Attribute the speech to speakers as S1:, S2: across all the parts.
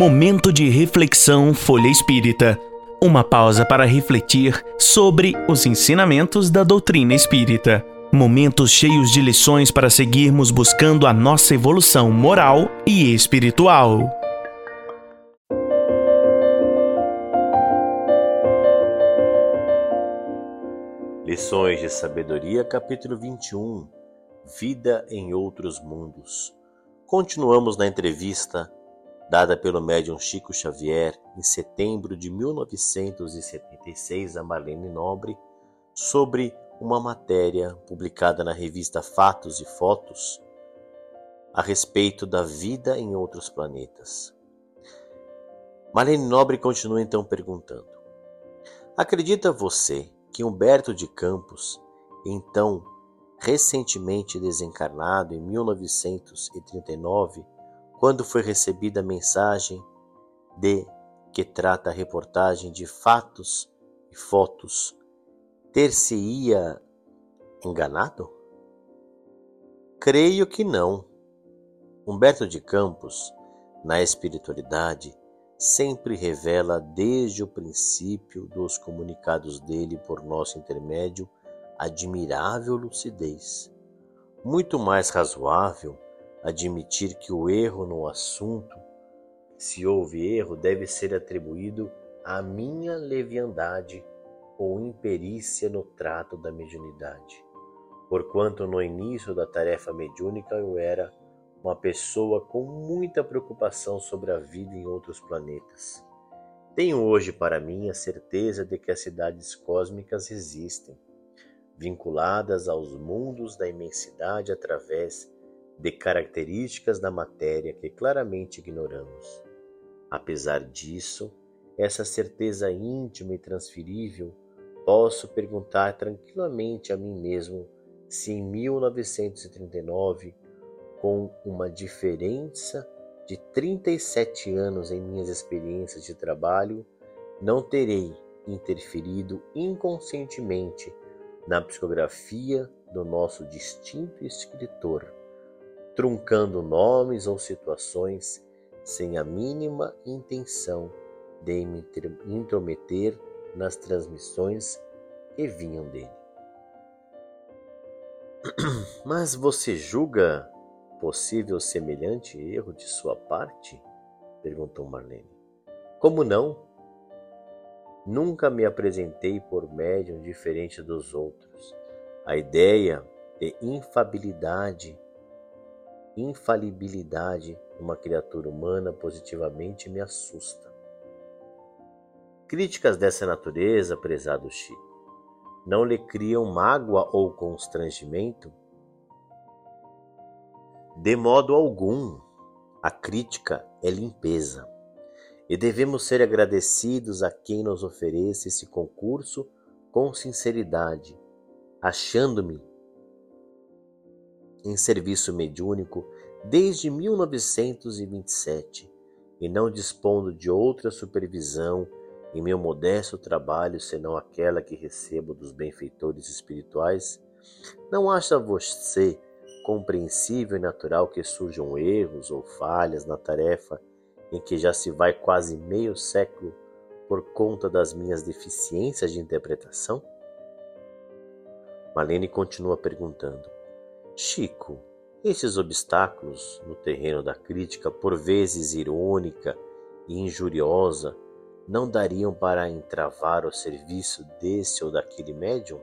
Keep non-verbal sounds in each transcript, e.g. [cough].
S1: Momento de reflexão Folha Espírita. Uma pausa para refletir sobre os ensinamentos da doutrina espírita. Momentos cheios de lições para seguirmos buscando a nossa evolução moral e espiritual.
S2: Lições de Sabedoria, capítulo 21 Vida em Outros Mundos. Continuamos na entrevista dada pelo médium Chico Xavier em setembro de 1976 a Marlene Nobre sobre uma matéria publicada na revista Fatos e Fotos a respeito da vida em outros planetas. Marlene Nobre continua então perguntando: Acredita você que Humberto de Campos, então recentemente desencarnado em 1939, quando foi recebida a mensagem de que trata a reportagem de fatos e fotos, ter-se-ia enganado? Creio que não. Humberto de Campos, na espiritualidade, sempre revela desde o princípio dos comunicados dele por nosso intermédio admirável lucidez, muito mais razoável admitir que o erro no assunto, se houve erro, deve ser atribuído à minha leviandade ou imperícia no trato da mediunidade. Porquanto no início da tarefa mediúnica eu era uma pessoa com muita preocupação sobre a vida em outros planetas. Tenho hoje para mim a certeza de que as cidades cósmicas existem, vinculadas aos mundos da imensidade através de características da matéria que claramente ignoramos. Apesar disso, essa certeza íntima e transferível, posso perguntar tranquilamente a mim mesmo se em 1939, com uma diferença de 37 anos em minhas experiências de trabalho, não terei interferido inconscientemente na psicografia do nosso distinto escritor truncando nomes ou situações sem a mínima intenção de me intrometer nas transmissões que vinham dele. [clears throat] Mas você julga possível semelhante erro de sua parte? perguntou Marlene. Como não? Nunca me apresentei por médium diferente dos outros. A ideia de infabilidade infalibilidade numa criatura humana positivamente me assusta. Críticas dessa natureza, prezado Chico, não lhe criam mágoa ou constrangimento? De modo algum, a crítica é limpeza e devemos ser agradecidos a quem nos oferece esse concurso com sinceridade, achando-me em serviço mediúnico desde 1927 e não dispondo de outra supervisão em meu modesto trabalho senão aquela que recebo dos benfeitores espirituais, não acha você compreensível e natural que surjam erros ou falhas na tarefa em que já se vai quase meio século por conta das minhas deficiências de interpretação? Malene continua perguntando: Chico, esses obstáculos no terreno da crítica, por vezes irônica e injuriosa, não dariam para entravar o serviço desse ou daquele médium?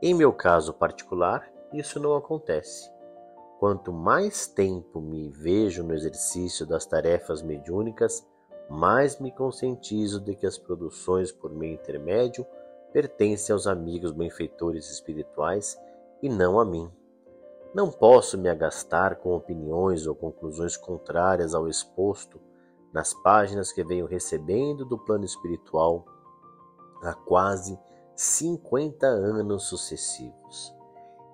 S2: Em meu caso particular, isso não acontece. Quanto mais tempo me vejo no exercício das tarefas mediúnicas, mais me conscientizo de que as produções por meu intermédio pertencem aos amigos benfeitores espirituais e não a mim. Não posso me agastar com opiniões ou conclusões contrárias ao exposto nas páginas que venho recebendo do plano espiritual há quase 50 anos sucessivos,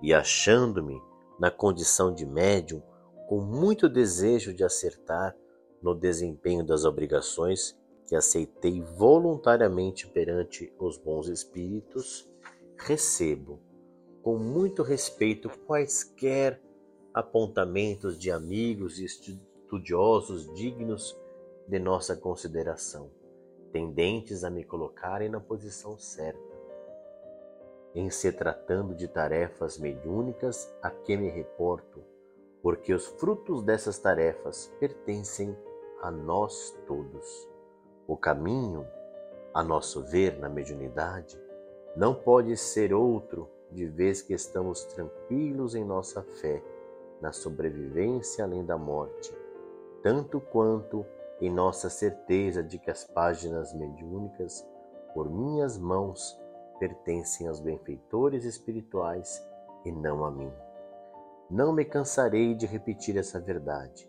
S2: e achando-me na condição de médium com muito desejo de acertar no desempenho das obrigações que aceitei voluntariamente perante os bons espíritos, recebo com muito respeito quaisquer apontamentos de amigos e estudiosos dignos de nossa consideração, tendentes a me colocarem na posição certa. Em se tratando de tarefas mediúnicas a que me reporto, porque os frutos dessas tarefas pertencem a nós todos. O caminho, a nosso ver na mediunidade, não pode ser outro de vez que estamos tranquilos em nossa fé, na sobrevivência além da morte, tanto quanto em nossa certeza de que as páginas mediúnicas, por minhas mãos, pertencem aos benfeitores espirituais e não a mim. Não me cansarei de repetir essa verdade,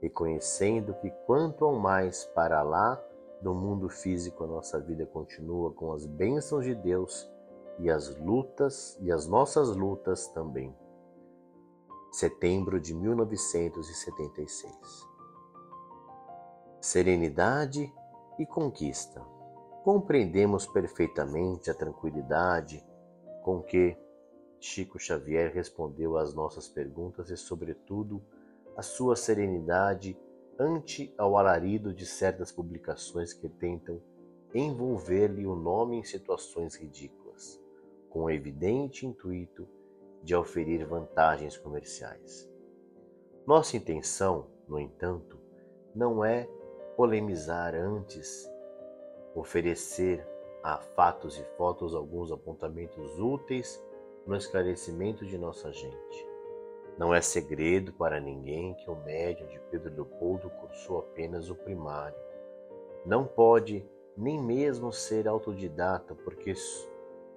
S2: reconhecendo que quanto ao mais para lá do mundo físico a nossa vida continua com as bênçãos de Deus e as lutas e as nossas lutas também. Setembro de 1976. Serenidade e conquista. Compreendemos perfeitamente a tranquilidade com que Chico Xavier respondeu às nossas perguntas e, sobretudo, a sua serenidade ante ao alarido de certas publicações que tentam envolver-lhe o nome em situações ridículas, com o evidente intuito de oferir vantagens comerciais. Nossa intenção, no entanto, não é polemizar antes, oferecer a fatos e fotos alguns apontamentos úteis no esclarecimento de nossa gente. Não é segredo para ninguém que o médium de Pedro Leopoldo cursou apenas o primário. Não pode nem mesmo ser autodidata, porque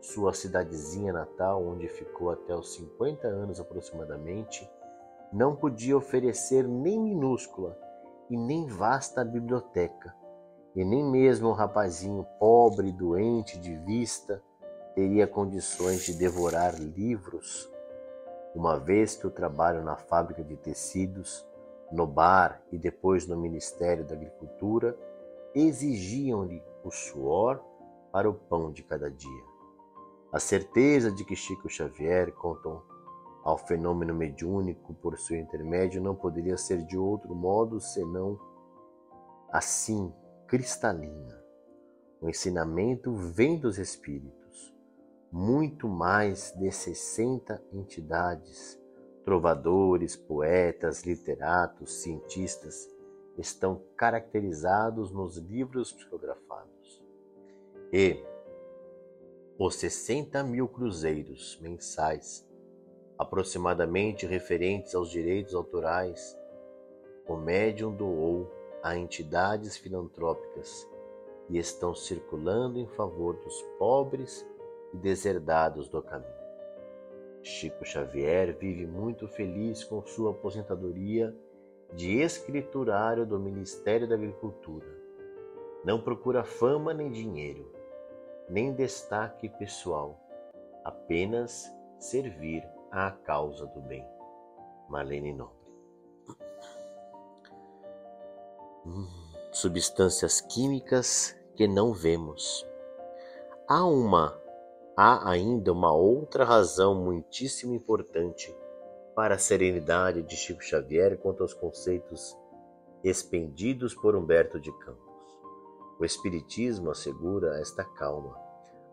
S2: sua cidadezinha natal, onde ficou até os 50 anos aproximadamente, não podia oferecer nem minúscula e nem vasta biblioteca, e nem mesmo um rapazinho pobre doente de vista teria condições de devorar livros, uma vez que o trabalho na fábrica de tecidos, no bar e depois no Ministério da Agricultura exigiam-lhe o suor para o pão de cada dia. A certeza de que Chico Xavier contam ao fenômeno mediúnico por seu intermédio não poderia ser de outro modo senão assim, cristalina. O ensinamento vem dos espíritos muito mais de 60 entidades, trovadores, poetas, literatos, cientistas, estão caracterizados nos livros psicografados. E os 60 mil cruzeiros mensais, aproximadamente referentes aos direitos autorais, o médium doou a entidades filantrópicas e estão circulando em favor dos pobres e deserdados do caminho. Chico Xavier vive muito feliz com sua aposentadoria de escriturário do Ministério da Agricultura. Não procura fama nem dinheiro, nem destaque pessoal, apenas servir à causa do bem. Marlene Nobre. Hum, substâncias químicas que não vemos. Há uma há ainda uma outra razão muitíssimo importante para a serenidade de Chico Xavier quanto aos conceitos expendidos por Humberto de Campos. O Espiritismo assegura esta calma,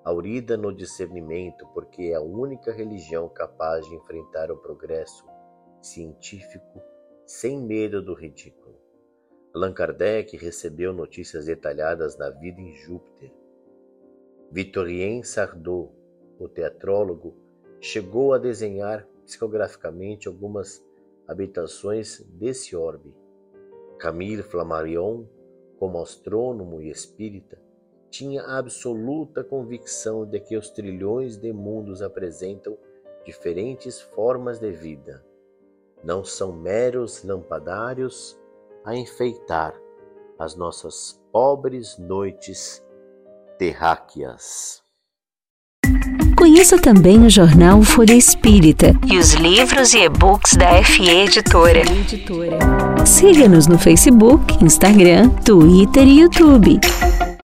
S2: aurida no discernimento, porque é a única religião capaz de enfrentar o progresso científico sem medo do ridículo. Allan Kardec recebeu notícias detalhadas da vida em Júpiter. Victorien Sardou o teatrólogo, chegou a desenhar psicograficamente algumas habitações desse orbe. Camille Flammarion, como astrônomo e espírita, tinha absoluta convicção de que os trilhões de mundos apresentam diferentes formas de vida. Não são meros lampadários a enfeitar as nossas pobres noites terráqueas.
S3: Conheça também o jornal Folha Espírita e os livros e e-books da FE Editora. Siga-nos no Facebook, Instagram, Twitter e YouTube.